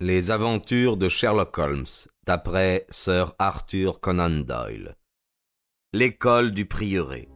Les aventures de Sherlock Holmes, d'après Sir Arthur Conan Doyle. L'école du prieuré.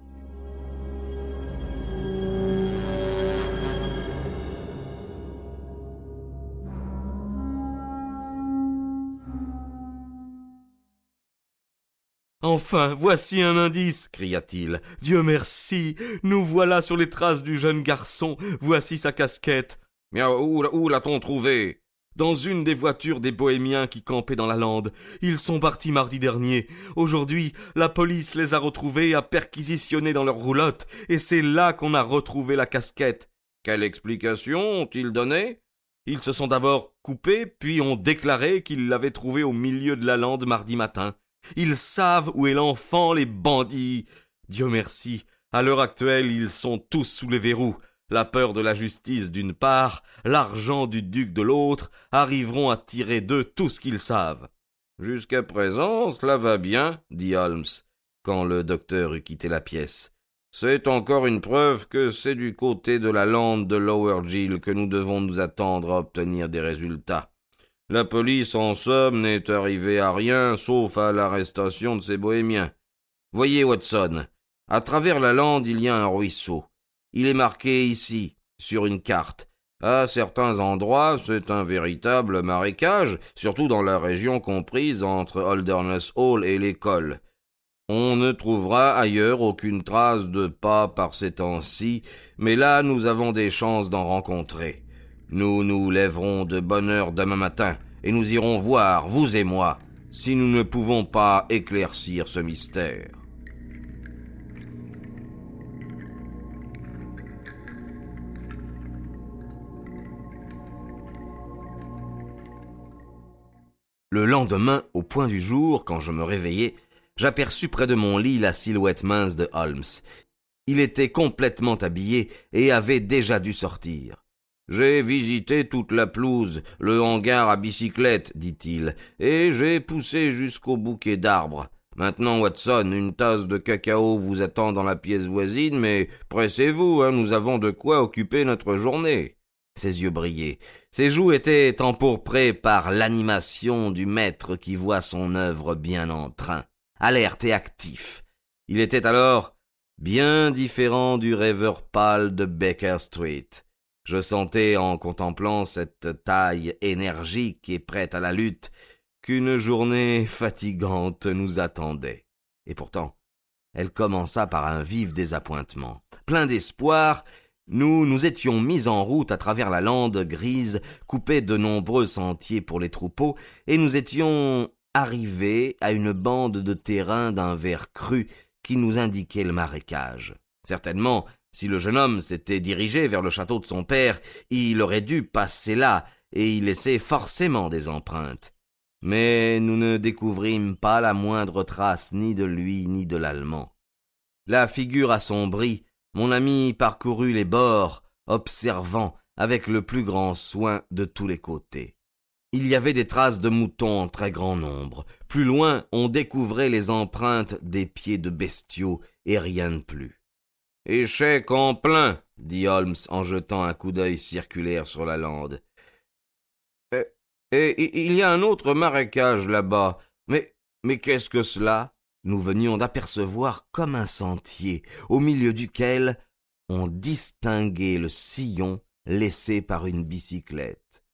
Enfin, voici un indice, cria-t-il. Dieu merci, nous voilà sur les traces du jeune garçon. Voici sa casquette. Mais où, où l'a-t-on trouvé? Dans une des voitures des bohémiens qui campaient dans la lande. Ils sont partis mardi dernier. Aujourd'hui, la police les a retrouvés et a perquisitionné dans leur roulotte, et c'est là qu'on a retrouvé la casquette. Quelle explication ont-ils donné? Ils se sont d'abord coupés, puis ont déclaré qu'ils l'avaient trouvée au milieu de la lande mardi matin. Ils savent où est l'enfant, les bandits. Dieu merci, à l'heure actuelle, ils sont tous sous les verrous la peur de la justice d'une part, l'argent du duc de l'autre, arriveront à tirer d'eux tout ce qu'ils savent. Jusqu'à présent, cela va bien, dit Holmes, quand le docteur eut quitté la pièce. C'est encore une preuve que c'est du côté de la lande de Lower Gill que nous devons nous attendre à obtenir des résultats. La police, en somme, n'est arrivée à rien sauf à l'arrestation de ces bohémiens. Voyez, Watson, à travers la lande il y a un ruisseau. Il est marqué ici, sur une carte. À certains endroits, c'est un véritable marécage, surtout dans la région comprise entre Holderness Hall et l'école. On ne trouvera ailleurs aucune trace de pas par ces temps-ci, mais là nous avons des chances d'en rencontrer. Nous nous lèverons de bonne heure demain matin, et nous irons voir, vous et moi, si nous ne pouvons pas éclaircir ce mystère. Le lendemain, au point du jour, quand je me réveillai, j'aperçus près de mon lit la silhouette mince de Holmes. Il était complètement habillé et avait déjà dû sortir. J'ai visité toute la pelouse, le hangar à bicyclette, dit-il, et j'ai poussé jusqu'au bouquet d'arbres. Maintenant, Watson, une tasse de cacao vous attend dans la pièce voisine, mais pressez-vous, hein, nous avons de quoi occuper notre journée. Ses yeux brillaient. Ses joues étaient empourprées par l'animation du maître qui voit son œuvre bien en train, alerte et actif. Il était alors bien différent du rêveur pâle de Baker Street. Je sentais en contemplant cette taille énergique et prête à la lutte qu'une journée fatigante nous attendait. Et pourtant, elle commença par un vif désappointement. Plein d'espoir, nous nous étions mis en route à travers la lande grise, coupée de nombreux sentiers pour les troupeaux, et nous étions arrivés à une bande de terrain d'un vert cru qui nous indiquait le marécage. Certainement, si le jeune homme s'était dirigé vers le château de son père, il aurait dû passer là et y laisser forcément des empreintes. Mais nous ne découvrîmes pas la moindre trace ni de lui ni de l'Allemand. La figure assombrie mon ami parcourut les bords, observant avec le plus grand soin de tous les côtés. Il y avait des traces de moutons en très grand nombre. Plus loin, on découvrait les empreintes des pieds de bestiaux et rien de plus. Échec en plein, dit Holmes en jetant un coup d'œil circulaire sur la lande. Et, et il y a un autre marécage là-bas. Mais, mais qu'est-ce que cela? Nous venions d'apercevoir comme un sentier, au milieu duquel on distinguait le sillon laissé par une bicyclette.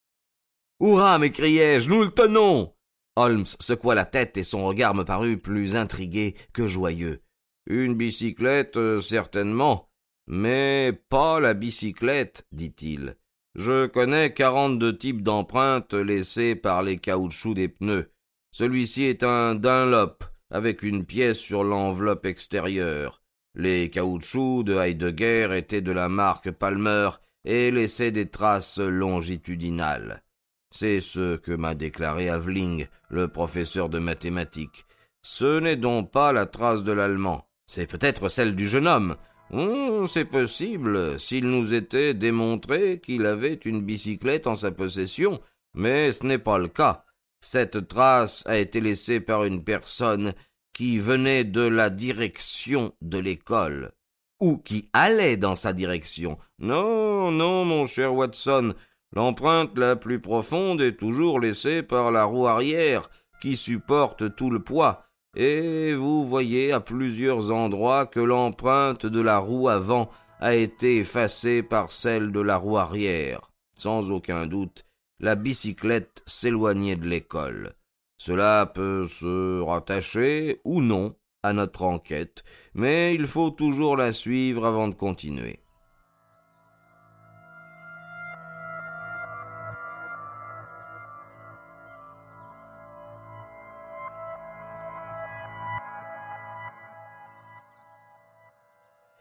Hurrah m'écriai-je, nous le tenons Holmes secoua la tête et son regard me parut plus intrigué que joyeux. Une bicyclette, euh, certainement, mais pas la bicyclette, dit-il. Je connais quarante-deux types d'empreintes laissées par les caoutchoucs des pneus. Celui-ci est un Dunlop, avec une pièce sur l'enveloppe extérieure. Les caoutchoucs de Heidegger étaient de la marque Palmer et laissaient des traces longitudinales. C'est ce que m'a déclaré Aveling, le professeur de mathématiques. Ce n'est donc pas la trace de l'allemand. C'est peut-être celle du jeune homme. Oh, c'est possible, s'il nous était démontré qu'il avait une bicyclette en sa possession, mais ce n'est pas le cas. Cette trace a été laissée par une personne qui venait de la direction de l'école, ou qui allait dans sa direction. Non, non, mon cher Watson, L'empreinte la plus profonde est toujours laissée par la roue arrière, qui supporte tout le poids, et vous voyez à plusieurs endroits que l'empreinte de la roue avant a été effacée par celle de la roue arrière. Sans aucun doute, la bicyclette s'éloignait de l'école. Cela peut se rattacher ou non à notre enquête, mais il faut toujours la suivre avant de continuer.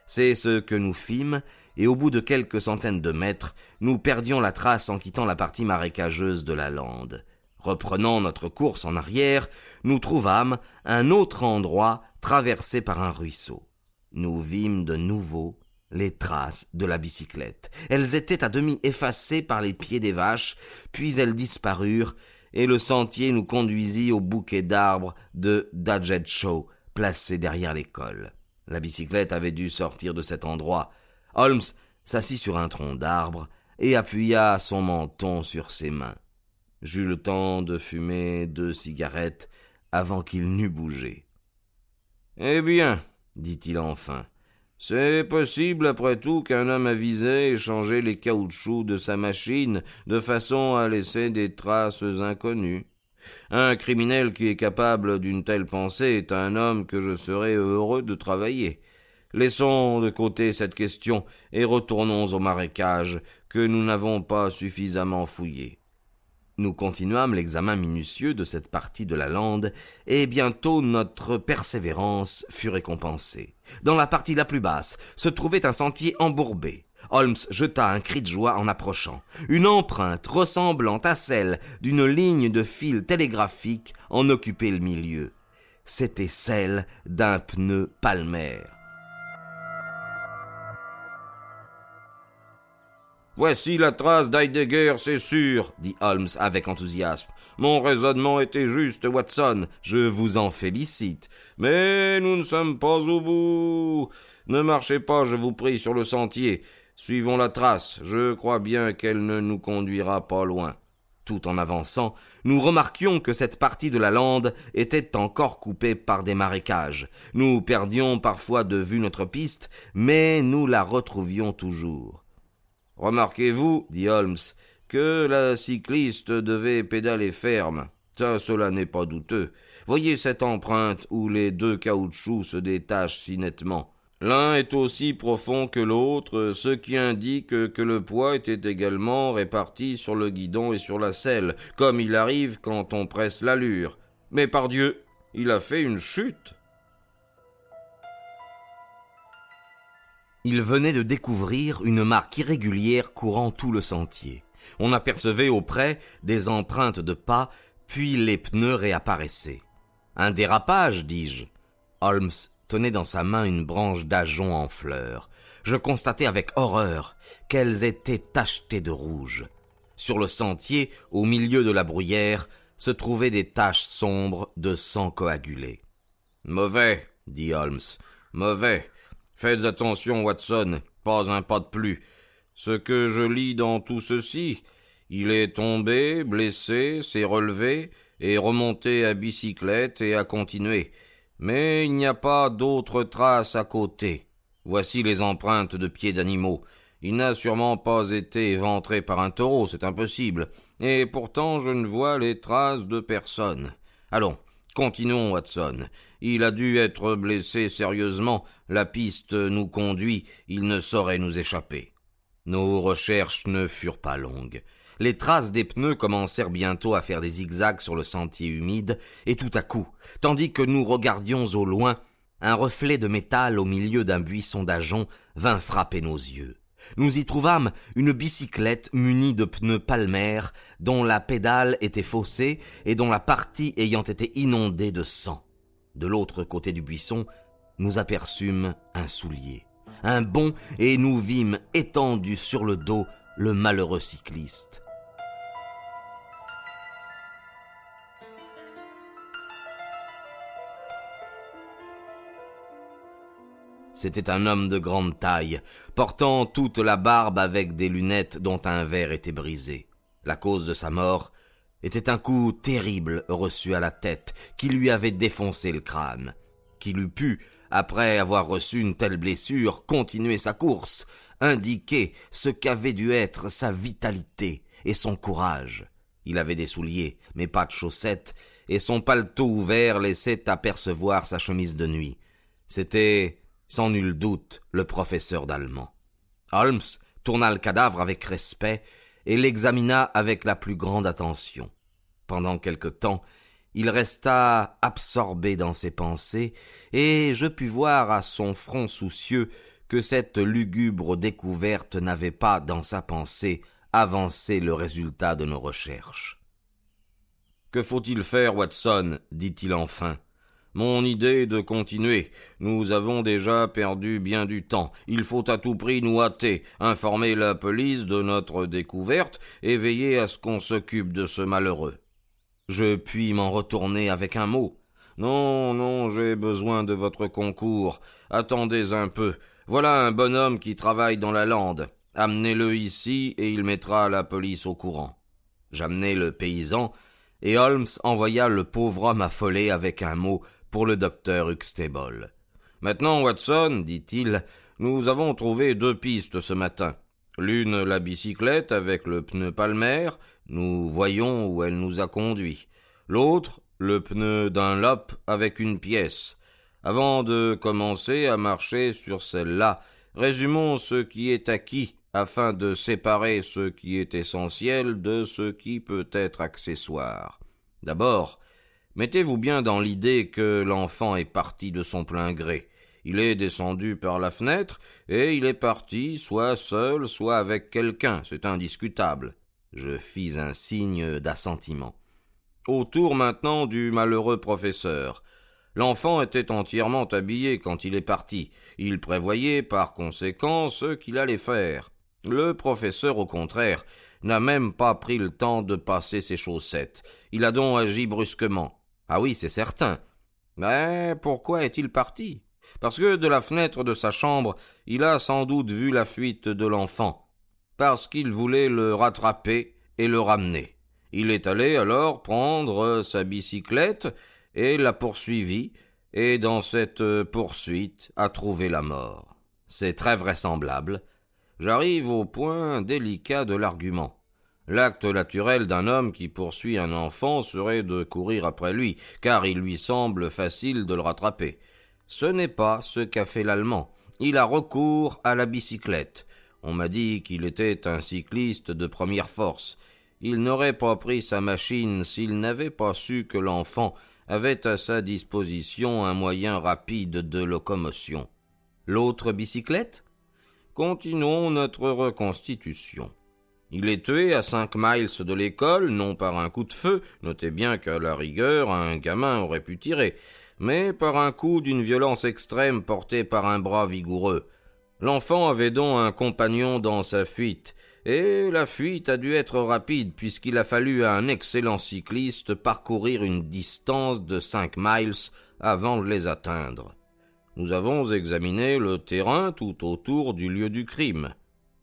C'est ce que nous fîmes, et au bout de quelques centaines de mètres, nous perdions la trace en quittant la partie marécageuse de la lande. Reprenant notre course en arrière, nous trouvâmes un autre endroit traversé par un ruisseau. Nous vîmes de nouveau les traces de la bicyclette. Elles étaient à demi effacées par les pieds des vaches, puis elles disparurent, et le sentier nous conduisit au bouquet d'arbres de Dajet Show, placé derrière l'école. La bicyclette avait dû sortir de cet endroit. Holmes s'assit sur un tronc d'arbre et appuya son menton sur ses mains. J'eus le temps de fumer deux cigarettes avant qu'il n'eût bougé. Eh bien, dit-il enfin, c'est possible après tout qu'un homme avisé ait changé les caoutchoucs de sa machine de façon à laisser des traces inconnues. Un criminel qui est capable d'une telle pensée est un homme que je serais heureux de travailler. Laissons de côté cette question et retournons au marécage que nous n'avons pas suffisamment fouillé. Nous continuâmes l'examen minutieux de cette partie de la lande, et bientôt notre persévérance fut récompensée. Dans la partie la plus basse se trouvait un sentier embourbé. Holmes jeta un cri de joie en approchant. Une empreinte ressemblant à celle d'une ligne de fil télégraphique en occupait le milieu. C'était celle d'un pneu palmaire. Voici la trace d'Heidegger, c'est sûr, dit Holmes avec enthousiasme. Mon raisonnement était juste, Watson. Je vous en félicite. Mais nous ne sommes pas au bout. Ne marchez pas, je vous prie, sur le sentier. Suivons la trace. Je crois bien qu'elle ne nous conduira pas loin. Tout en avançant, nous remarquions que cette partie de la lande était encore coupée par des marécages. Nous perdions parfois de vue notre piste, mais nous la retrouvions toujours. Remarquez-vous, dit Holmes, que la cycliste devait pédaler ferme. Ça, cela n'est pas douteux. Voyez cette empreinte où les deux caoutchoucs se détachent si nettement. L'un est aussi profond que l'autre, ce qui indique que le poids était également réparti sur le guidon et sur la selle, comme il arrive quand on presse l'allure. Mais par Dieu, il a fait une chute. Il venait de découvrir une marque irrégulière courant tout le sentier. On apercevait auprès des empreintes de pas, puis les pneus réapparaissaient. Un dérapage, dis-je. Holmes tenait dans sa main une branche d'ajon en fleurs. Je constatai avec horreur qu'elles étaient tachetées de rouge. Sur le sentier, au milieu de la bruyère, se trouvaient des taches sombres de sang coagulé. Mauvais, dit Holmes. Mauvais. Faites attention, Watson, pas un pas de plus. Ce que je lis dans tout ceci, il est tombé, blessé, s'est relevé, et remonté à bicyclette et a continué. Mais il n'y a pas d'autres traces à côté. Voici les empreintes de pieds d'animaux. Il n'a sûrement pas été éventré par un taureau, c'est impossible. Et pourtant je ne vois les traces de personne. Allons, continuons, Watson. Il a dû être blessé sérieusement. La piste nous conduit. Il ne saurait nous échapper. Nos recherches ne furent pas longues. Les traces des pneus commencèrent bientôt à faire des zigzags sur le sentier humide, et tout à coup, tandis que nous regardions au loin, un reflet de métal au milieu d'un buisson d'ajonc vint frapper nos yeux. Nous y trouvâmes une bicyclette munie de pneus palmaires, dont la pédale était faussée et dont la partie ayant été inondée de sang. De l'autre côté du buisson, nous aperçûmes un soulier, un bond, et nous vîmes étendu sur le dos le malheureux cycliste. C'était un homme de grande taille, portant toute la barbe avec des lunettes dont un verre était brisé. La cause de sa mort était un coup terrible reçu à la tête qui lui avait défoncé le crâne. Qu'il eût pu, après avoir reçu une telle blessure, continuer sa course, indiquer ce qu'avait dû être sa vitalité et son courage. Il avait des souliers, mais pas de chaussettes, et son paletot ouvert laissait apercevoir sa chemise de nuit. C'était, sans nul doute, le professeur d'allemand. Holmes tourna le cadavre avec respect et l'examina avec la plus grande attention. Pendant quelque temps, il resta absorbé dans ses pensées, et je pus voir à son front soucieux que cette lugubre découverte n'avait pas, dans sa pensée, avancé le résultat de nos recherches. Que faut-il faire, Watson? dit-il enfin. Mon idée de continuer. Nous avons déjà perdu bien du temps. Il faut à tout prix nous hâter, informer la police de notre découverte et veiller à ce qu'on s'occupe de ce malheureux. Je puis m'en retourner avec un mot. Non, non, j'ai besoin de votre concours. Attendez un peu. Voilà un bonhomme qui travaille dans la lande. Amenez-le ici et il mettra la police au courant. J'amenai le paysan, et Holmes envoya le pauvre homme affolé avec un mot le docteur Huxtable. Maintenant, Watson, dit-il, nous avons trouvé deux pistes ce matin. L'une la bicyclette avec le pneu palmaire, nous voyons où elle nous a conduit. L'autre, le pneu d'un lop avec une pièce. Avant de commencer à marcher sur celle-là, résumons ce qui est acquis afin de séparer ce qui est essentiel de ce qui peut être accessoire. D'abord, mettez-vous bien dans l'idée que l'enfant est parti de son plein gré. Il est descendu par la fenêtre, et il est parti soit seul, soit avec quelqu'un, c'est indiscutable. Je fis un signe d'assentiment. Autour maintenant du malheureux professeur. L'enfant était entièrement habillé quand il est parti. Il prévoyait par conséquent ce qu'il allait faire. Le professeur, au contraire, n'a même pas pris le temps de passer ses chaussettes. Il a donc agi brusquement. Ah oui, c'est certain. Mais pourquoi est-il parti? Parce que de la fenêtre de sa chambre, il a sans doute vu la fuite de l'enfant. Parce qu'il voulait le rattraper et le ramener. Il est allé alors prendre sa bicyclette et l'a poursuivi, et dans cette poursuite a trouvé la mort. C'est très vraisemblable, J'arrive au point délicat de l'argument. L'acte naturel d'un homme qui poursuit un enfant serait de courir après lui, car il lui semble facile de le rattraper. Ce n'est pas ce qu'a fait l'Allemand. Il a recours à la bicyclette. On m'a dit qu'il était un cycliste de première force. Il n'aurait pas pris sa machine s'il n'avait pas su que l'enfant avait à sa disposition un moyen rapide de locomotion. L'autre bicyclette? Continuons notre reconstitution. Il est tué à cinq miles de l'école, non par un coup de feu, notez bien qu'à la rigueur un gamin aurait pu tirer, mais par un coup d'une violence extrême porté par un bras vigoureux. L'enfant avait donc un compagnon dans sa fuite, et la fuite a dû être rapide puisqu'il a fallu à un excellent cycliste parcourir une distance de cinq miles avant de les atteindre. Nous avons examiné le terrain tout autour du lieu du crime.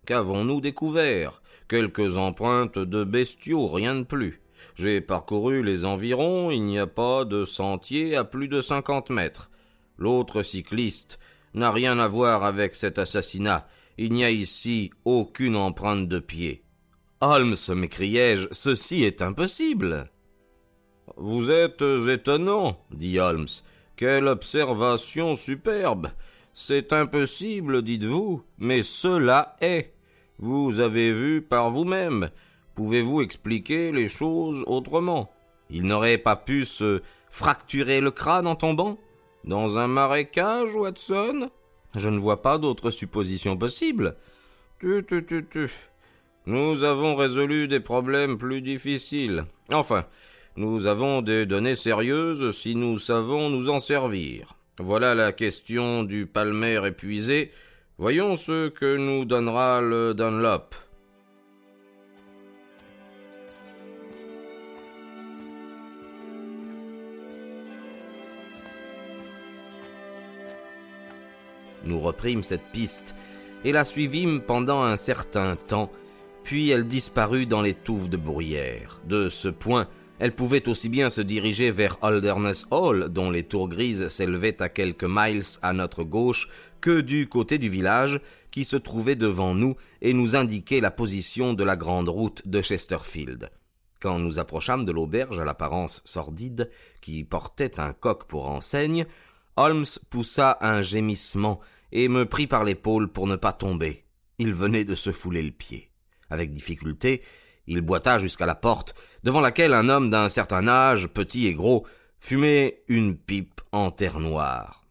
Qu'avons-nous découvert? Quelques empreintes de bestiaux, rien de plus. J'ai parcouru les environs, il n'y a pas de sentier à plus de cinquante mètres. L'autre cycliste n'a rien à voir avec cet assassinat. Il n'y a ici aucune empreinte de pied. Holmes, m'écriai-je, ceci est impossible. Vous êtes étonnant, dit Holmes. Quelle observation superbe. C'est impossible, dites-vous, mais cela est. Vous avez vu par vous-même. Pouvez-vous expliquer les choses autrement? Il n'aurait pas pu se fracturer le crâne en tombant? Dans un marécage, Watson? Je ne vois pas d'autre supposition possible. Tu, tu, tu, tu. Nous avons résolu des problèmes plus difficiles. Enfin, nous avons des données sérieuses si nous savons nous en servir. Voilà la question du palmaire épuisé. Voyons ce que nous donnera le Dunlop. Nous reprîmes cette piste et la suivîmes pendant un certain temps, puis elle disparut dans les touffes de bruyère. De ce point, elle pouvait aussi bien se diriger vers Holderness Hall, dont les tours grises s'élevaient à quelques miles à notre gauche, que du côté du village, qui se trouvait devant nous et nous indiquait la position de la grande route de Chesterfield. Quand nous approchâmes de l'auberge à l'apparence sordide, qui portait un coq pour enseigne, Holmes poussa un gémissement et me prit par l'épaule pour ne pas tomber. Il venait de se fouler le pied. Avec difficulté, il boita jusqu'à la porte, devant laquelle un homme d'un certain âge, petit et gros, fumait une pipe en terre noire.